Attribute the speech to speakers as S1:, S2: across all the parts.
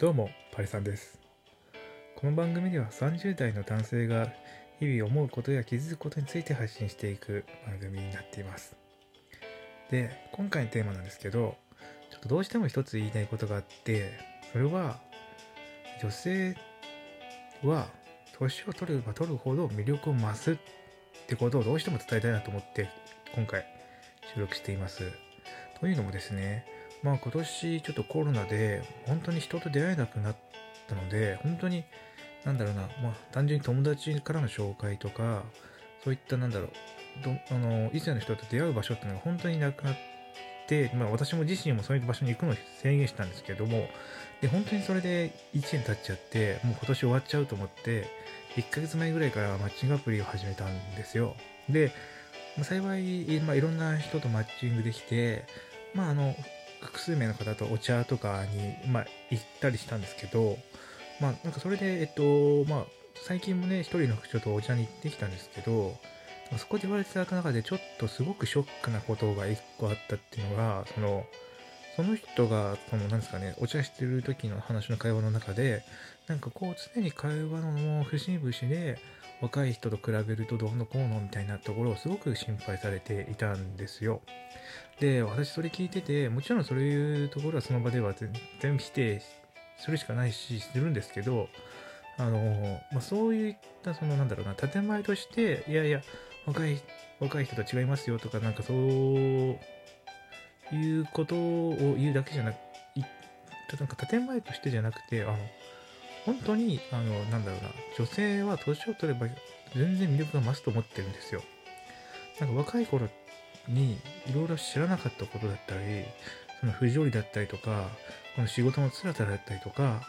S1: どうも、パリさんです。この番組では30代の男性が日々思うことや気づくことについて発信していく番組になっています。で、今回のテーマなんですけど、ちょっとどうしても一つ言いたいことがあって、それは、女性は年を取れば取るほど魅力を増すってことをどうしても伝えたいなと思って、今回収録しています。というのもですね、まあ今年ちょっとコロナで本当に人と出会えなくなったので、本当になんだろうな、まあ単純に友達からの紹介とか、そういったなんだろう、どあの以前の人と出会う場所っていうのが本当になくなって、まあ私も自身もそういう場所に行くのを制限したんですけども、で、本当にそれで1年経っちゃって、もう今年終わっちゃうと思って、1ヶ月前ぐらいからマッチングアプリを始めたんですよ。で、幸い、まあ、いろんな人とマッチングできて、まああの、複数名の方とお茶とかに、まあ、行ったりしたんですけど、まあ、なんかそれで、えっと、まあ、最近もね、一人の人とお茶に行ってきたんですけど、そこで言われていただく中でちょっとすごくショックなことが一個あったっていうのが、その、その人が、その、なんですかね、お茶してる時の話の会話の中で、なんかこう、常に会話の節々で、若い人と比べるとどうのこうのみたいなところをすごく心配されていたんですよ。で、私それ聞いてて、もちろんそういうところはその場では全全部否定するしかないし、するんですけど、あの、まあ、そういった、そのなんだろうな、建前として、いやいや、若い、若い人と違いますよとか、なんかそういうことを言うだけじゃなく、いなんか建前としてじゃなくて、あの、本当に、あの、なんだろうな、女性は年を取れば全然魅力が増すと思ってるんですよ。なんか若い頃にいろいろ知らなかったことだったり、その不条理だったりとか、この仕事の辛さだったりとか、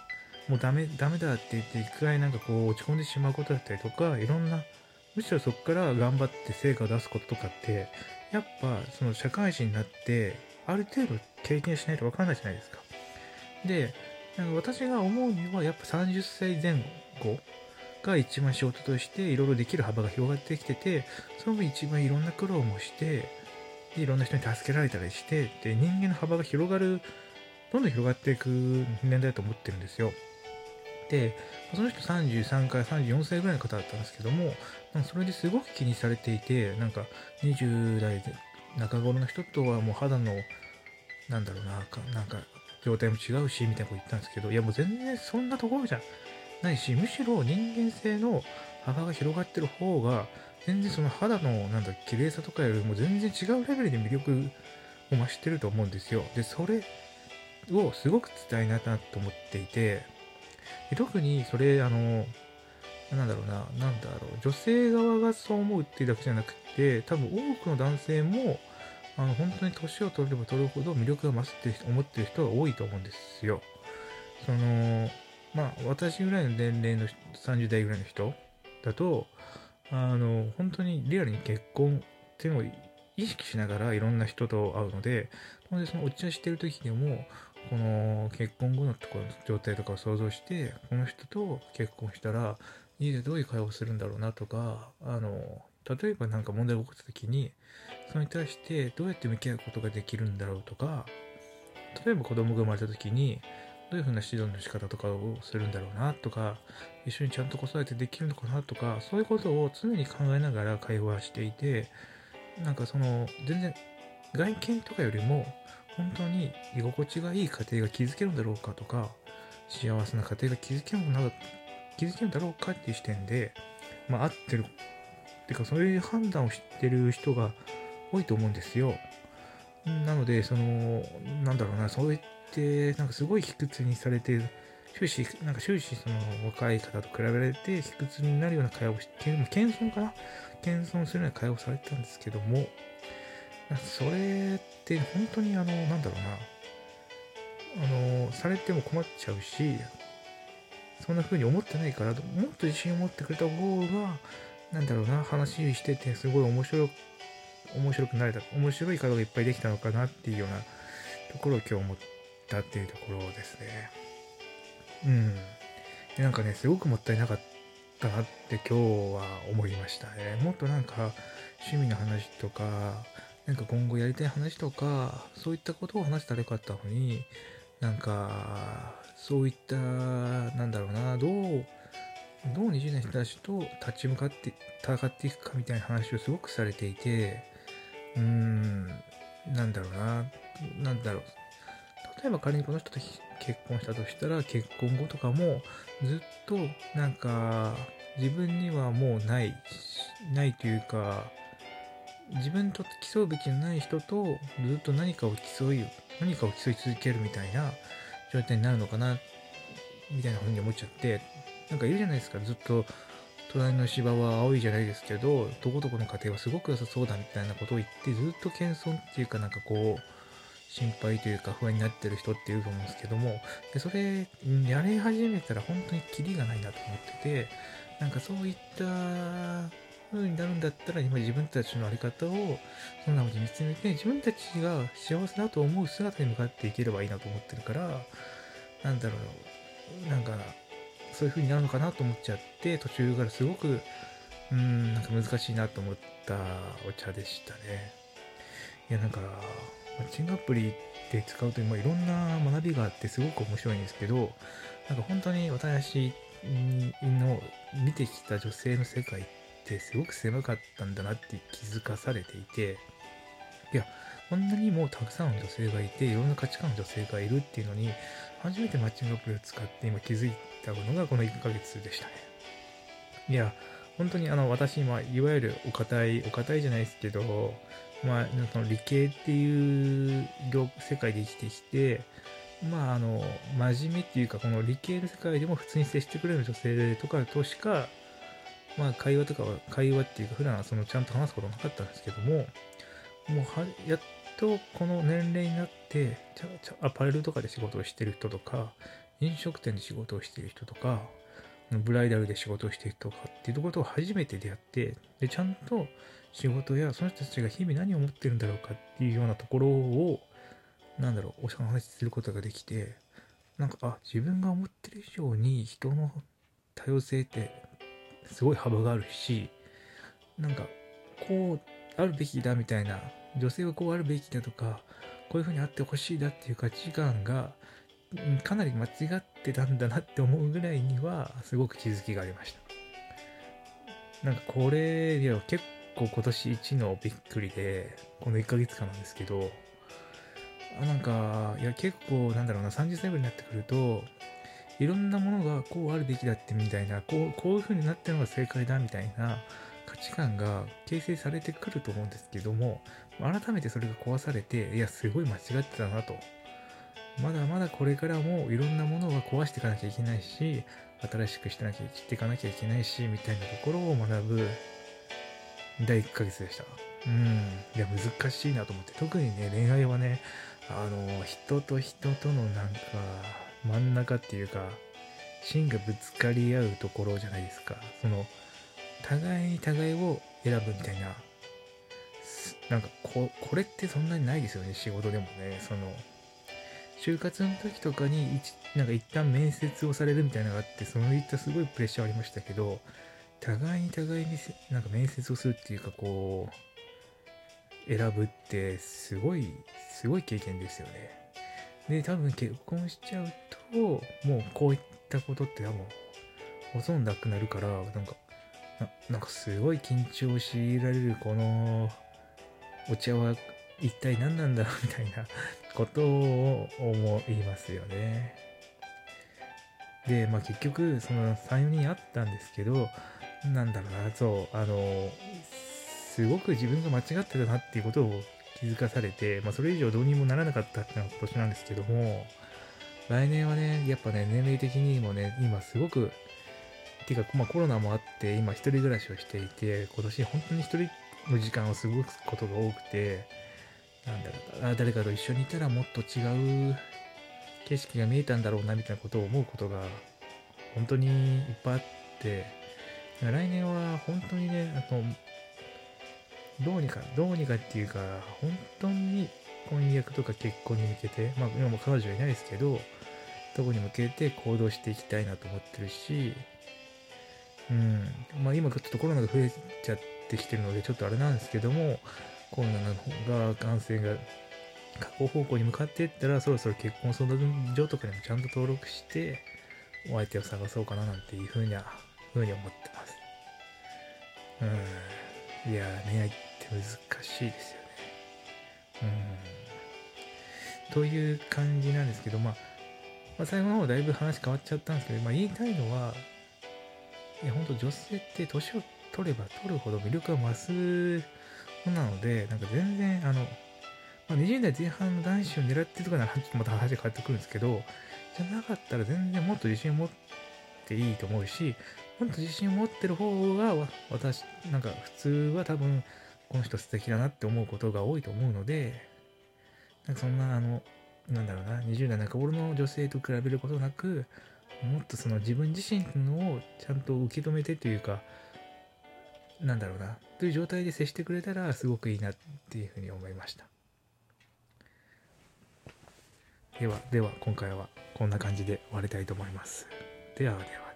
S1: もうダメ、ダメだって言って一回なんかこう落ち込んでしまうことだったりとか、いろんな、むしろそこから頑張って成果を出すこととかって、やっぱその社会人になって、ある程度経験しないとわからないじゃないですか。で、私が思うにはやっぱ30歳前後が一番仕事としていろいろできる幅が広がってきてて、その分一番いろんな苦労もして、いろんな人に助けられたりして、で、人間の幅が広がる、どんどん広がっていく年代だと思ってるんですよ。で、その人33から34歳ぐらいの方だったんですけども、それですごく気にされていて、なんか20代で中頃の人とはもう肌の、なんだろうな、かなんか状態も違うし、みたいなこと言ったんですけど、いやもう全然そんなところじゃないし、むしろ人間性の幅が広がってる方が、全然その肌のなんだ綺麗さとかよりも全然違うレベルで魅力を増してると思うんですよ。で、それをすごく伝えななと思っていて、特にそれ、あの、なんだろうな、なんだろう、女性側がそう思うっていうだけじゃなくて、多分多くの男性も、あの、本当に年を取れば取るほど魅力が増すって思ってる人が多いと思うんですよ。その、まあ、私ぐらいの年齢の30代ぐらいの人だと、あの、本当にリアルに結婚っていうのを意識しながらいろんな人と会うので、なのでそのお茶してる時でも、この結婚後のところの状態とかを想像して、この人と結婚したら、家でどういう会話をするんだろうなとか、あの、例えばなんか問題が起こった時に、それに対してどうやって向き合うことができるんだろうとか、例えば子供が生まれた時に、どういうふうな指導の仕方とかをするんだろうなとか、一緒にちゃんと子育てできるのかなとか、そういうことを常に考えながら会話していて、なんかその、全然外見とかよりも、本当に居心地がいい家庭が築けるんだろうかとか、幸せな家庭が築けるんだ築けるんだろうかっていう視点で、まあ合ってる、てかそういう判断をしてる人が多いと思うんですよ。なので、その、なんだろうな、そういって、なんかすごい卑屈にされて、終始、なんか終始その若い方と比べられて卑屈になるような会話をして、謙遜かな謙遜するような会話をされてたんですけども、それって本当にあの、なんだろうな、あの、されても困っちゃうし、そんな風に思ってないから、もっと自信を持ってくれた方が、なんだろうな、話しててすごい面白面白くなれた、面白い会話がいっぱいできたのかなっていうようなところを今日思ったっていうところですね。うん。でなんかね、すごくもったいなかったなって今日は思いましたね。もっとなんか趣味の話とか、なんか今後やりたい話とか、そういったことを話したらよかったのに、なんかそういったなんだろうなどうどう20代の人たちと立ち向かって戦っていくかみたいな話をすごくされていてうーんなんだろうな。なんだろう。例えば仮にこの人と結婚したとしたら結婚後とかもずっとなんか自分にはもうないないというか自分と競うべきじゃない人とずっと何かを競い何かを競い続けるみたいな状態になるのかなみたいな風に思っちゃってなんかいるじゃないですか。ずっと隣の芝は青いじゃないですけどどこどこの家庭はすごく良さそうだみたいなことを言ってずっと謙遜っていうかなんかこう心配というか不安になってる人っていると思うんですけどもでそれやり始めたら本当にキリがないなと思っててなんかそういった風になるんだったら今自分たちの在り方をそんな風に見つめて自分たちが幸せだと思う姿に向かっていければいいなと思ってるからなんだろうなんかそういう風になるのかなと思っちゃって途中からすごくうんなんか難しいなと思ったお茶でしたね。いやなんかマッチングアプリで使うと今いろんな学びがあってすごく面白いんですけどなんか本当に私の見てきた女性の世界ってすごく狭かったんだなって気づかされていていやこんなにもたくさんの女性がいていろんな価値観の女性がいるっていうのに初めてマッチングアプリを使って今気づいたのがこの1ヶ月でしたね。いや本当にあの私今いわゆるお堅いお堅いじゃないですけどまあその理系っていう世界で生きてきてまああの真面目っていうかこの理系の世界でも普通に接してくれる女性とかとしかまあ会話とかは会話っていうか普段はそのちゃんと話すことなかったんですけどももうはやっとこの年齢になってちゃちゃアパレルとかで仕事をしてる人とか飲食店で仕事をしている人とかブライダルで仕事をしている人とかっていうところと初めて出会ってでちゃんと仕事やその人たちが日々何を思ってるんだろうかっていうようなところをなんだろうお話しすることができてなんかあ自分が思ってる以上に人の多様性ってすごい幅があるしなんかこうあるべきだみたいな女性はこうあるべきだとかこういうふうにあってほしいだっていう価値観がかなり間違ってたんだなって思うぐらいにはすごく気づきがありました。なんかこれいや結構今年一のびっくりでこの1ヶ月間なんですけどあなんかいや結構なんだろうな30歳ぐらいになってくるといろんなものがこうあるべきだってみたいなこうこういう風になってるのが正解だみたいな価値観が形成されてくると思うんですけども改めてそれが壊されていやすごい間違ってたなとまだまだこれからもいろんなものは壊していかなきゃいけないし新しくしてなきゃしていかなきゃいけないしみたいなところを学ぶ第1ヶ月でした。うん。いや難しいなと思って。特にね恋愛はねあの人と人とのなんか真ん中っていうか芯がぶつかり合うところじゃないですか。その互いに互いを選ぶみたいな。なんかここれってそんなにないですよね仕事でもね。その就活の時とかになんか一旦面接をされるみたいなのがあってそういったすごいプレッシャーありましたけど互いに互いになんか面接をするっていうかこう選ぶってすごいすごい経験ですよね。で多分結婚しちゃうともうこういったことって多分ほとんどなくなるからなんかなんかすごい緊張を強いられるこのお茶は一体何なんだ？ろうみたいなことを思いますよね。で、まあ結局その3、4人あったんですけど、なんだろうな、そう、あの、すごく自分が間違ってたなっていうことを気づかされて、まあそれ以上どうにもならなかったっていうのが今年なんですけども、来年はね、やっぱね、年齢的にもね、今すごくていうか、まあ、コロナもあって今一人暮らしをしていて今年本当に一人の時間を過ごすことが多くてなんだろう誰かと一緒にいたらもっと違う景色が見えたんだろうなみたいなことを思うことが本当にいっぱいあって来年は本当にねあのどうにかどうにかっていうか本当に婚約とか結婚に向けてまあ今も彼女はいないですけどどこに向けて行動していきたいなと思ってるしうん。まあ今ちょっとコロナが増えちゃってきてるので、ちょっとあれなんですけども、コロナの方が感染が過去方向に向かっていったらそろそろ結婚相談所とかにもちゃんと登録してお相手を探そうかななんていうふうにはふうに思ってます。うん。いや恋愛って難しいですよね。うん。という感じなんですけど、まあ、まあ最後の方だいぶ話変わっちゃったんですけど、まあ、言いたいのはいや本当女性って年を取れば取るほど魅力が増すなのでなんか全然あのまあ、20代前半の男子を狙ってるとかならまた話が変わってくるんですけど、じゃなかったら全然もっと自信を持っていいと思うし、もっと自信を持ってる方が、私、なんか普通は多分、この人素敵だなって思うことが多いと思うので、なんかそんな、あの、なんだろうな、20代中頃の女性と比べることなく、もっとその自分自身のをちゃんと受け止めてというか、なんだろうな、という状態で接してくれたらすごくいいなっていうふうに思いました。ではでは今回はこんな感じで終わりたいと思います。ではでは。